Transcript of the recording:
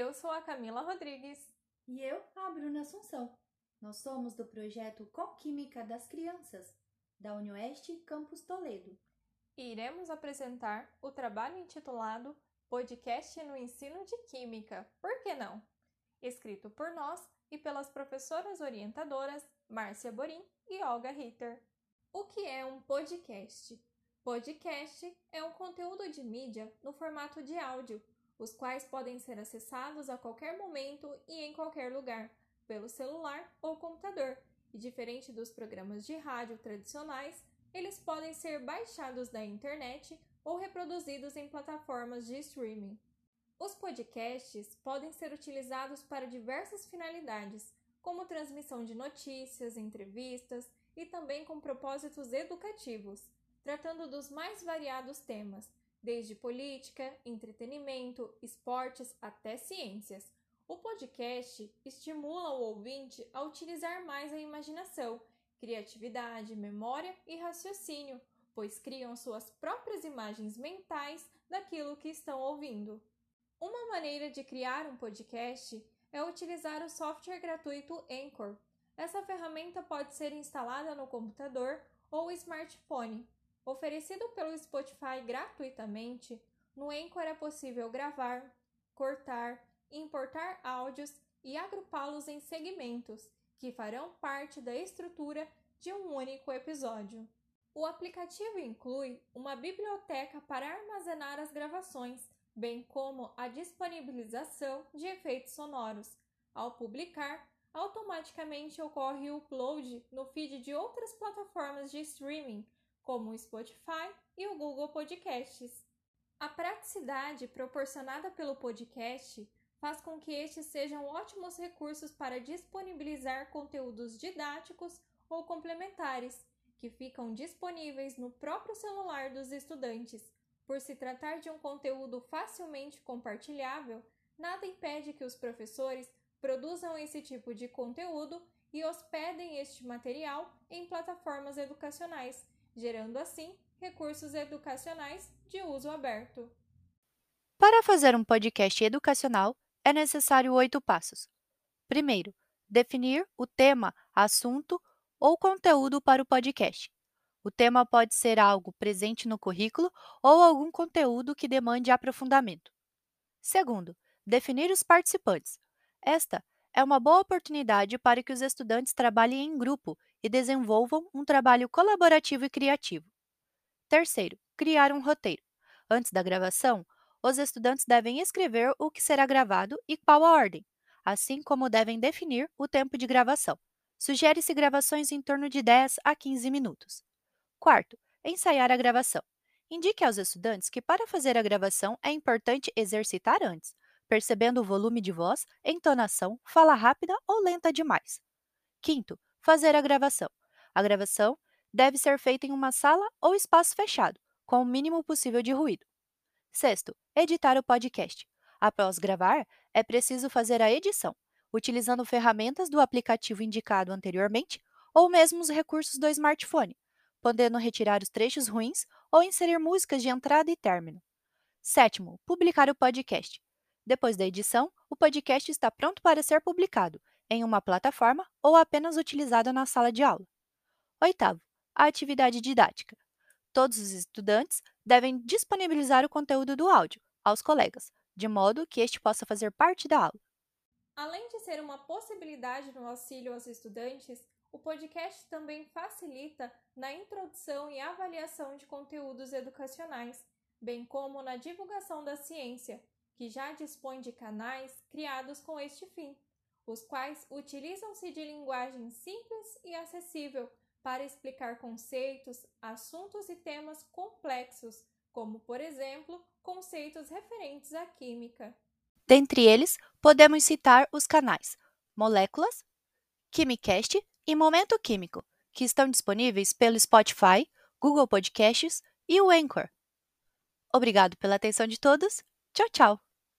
Eu sou a Camila Rodrigues. E eu, a Bruna Assunção. Nós somos do projeto Coquímica das Crianças, da UniOeste Campus Toledo. E iremos apresentar o trabalho intitulado Podcast no Ensino de Química, por que não? Escrito por nós e pelas professoras orientadoras Márcia Borim e Olga Ritter. O que é um podcast? Podcast é um conteúdo de mídia no formato de áudio, os quais podem ser acessados a qualquer momento e em qualquer lugar, pelo celular ou computador, e diferente dos programas de rádio tradicionais, eles podem ser baixados da internet ou reproduzidos em plataformas de streaming. Os podcasts podem ser utilizados para diversas finalidades, como transmissão de notícias, entrevistas e também com propósitos educativos, tratando dos mais variados temas, desde política, entretenimento, esportes até ciências. O podcast estimula o ouvinte a utilizar mais a imaginação, criatividade, memória e raciocínio, pois criam suas próprias imagens mentais daquilo que estão ouvindo. Uma maneira de criar um podcast é utilizar o software gratuito Anchor. Essa ferramenta pode ser instalada no computador ou smartphone. Oferecido pelo Spotify gratuitamente, no Anchor é possível gravar, cortar, importar áudios e agrupá-los em segmentos que farão parte da estrutura de um único episódio. O aplicativo inclui uma biblioteca para armazenar as gravações bem como a disponibilização de efeitos sonoros. Ao publicar, automaticamente ocorre o upload no feed de outras plataformas de streaming, como o Spotify e o Google Podcasts. A praticidade proporcionada pelo podcast faz com que estes sejam ótimos recursos para disponibilizar conteúdos didáticos ou complementares, que ficam disponíveis no próprio celular dos estudantes, por se tratar de um conteúdo facilmente compartilhável, nada impede que os professores produzam esse tipo de conteúdo e hospedem este material em plataformas educacionais, gerando assim recursos educacionais de uso aberto. Para fazer um podcast educacional, é necessário oito passos. Primeiro, definir o tema, assunto ou conteúdo para o podcast. O tema pode ser algo presente no currículo ou algum conteúdo que demande aprofundamento. Segundo, definir os participantes. Esta é uma boa oportunidade para que os estudantes trabalhem em grupo e desenvolvam um trabalho colaborativo e criativo. Terceiro, criar um roteiro. Antes da gravação, os estudantes devem escrever o que será gravado e qual a ordem, assim como devem definir o tempo de gravação. Sugere-se gravações em torno de 10 a 15 minutos. Quarto, ensaiar a gravação. Indique aos estudantes que para fazer a gravação é importante exercitar antes, percebendo o volume de voz, entonação, fala rápida ou lenta demais. Quinto, fazer a gravação. A gravação deve ser feita em uma sala ou espaço fechado, com o mínimo possível de ruído. Sexto, editar o podcast. Após gravar, é preciso fazer a edição, utilizando ferramentas do aplicativo indicado anteriormente ou mesmo os recursos do smartphone, podendo retirar os trechos ruins ou inserir músicas de entrada e término. Sétimo, publicar o podcast. Depois da edição, o podcast está pronto para ser publicado em uma plataforma ou apenas utilizado na sala de aula. Oitavo, a atividade didática. Todos os estudantes devem disponibilizar o conteúdo do áudio aos colegas, de modo que este possa fazer parte da aula. Além de ser uma possibilidade no auxílio aos estudantes, o podcast também facilita na introdução e avaliação de conteúdos educacionais, bem como na divulgação da ciência, que já dispõe de canais criados com este fim, os quais utilizam-se de linguagem simples e acessível para explicar conceitos, assuntos e temas complexos, como, por exemplo, conceitos referentes à química. Dentre eles, podemos citar os canais Moléculas, Quimicast e Momento Químico, que estão disponíveis pelo Spotify, Google Podcasts e o Anchor. Obrigado pela atenção de todos. Tchau, tchau!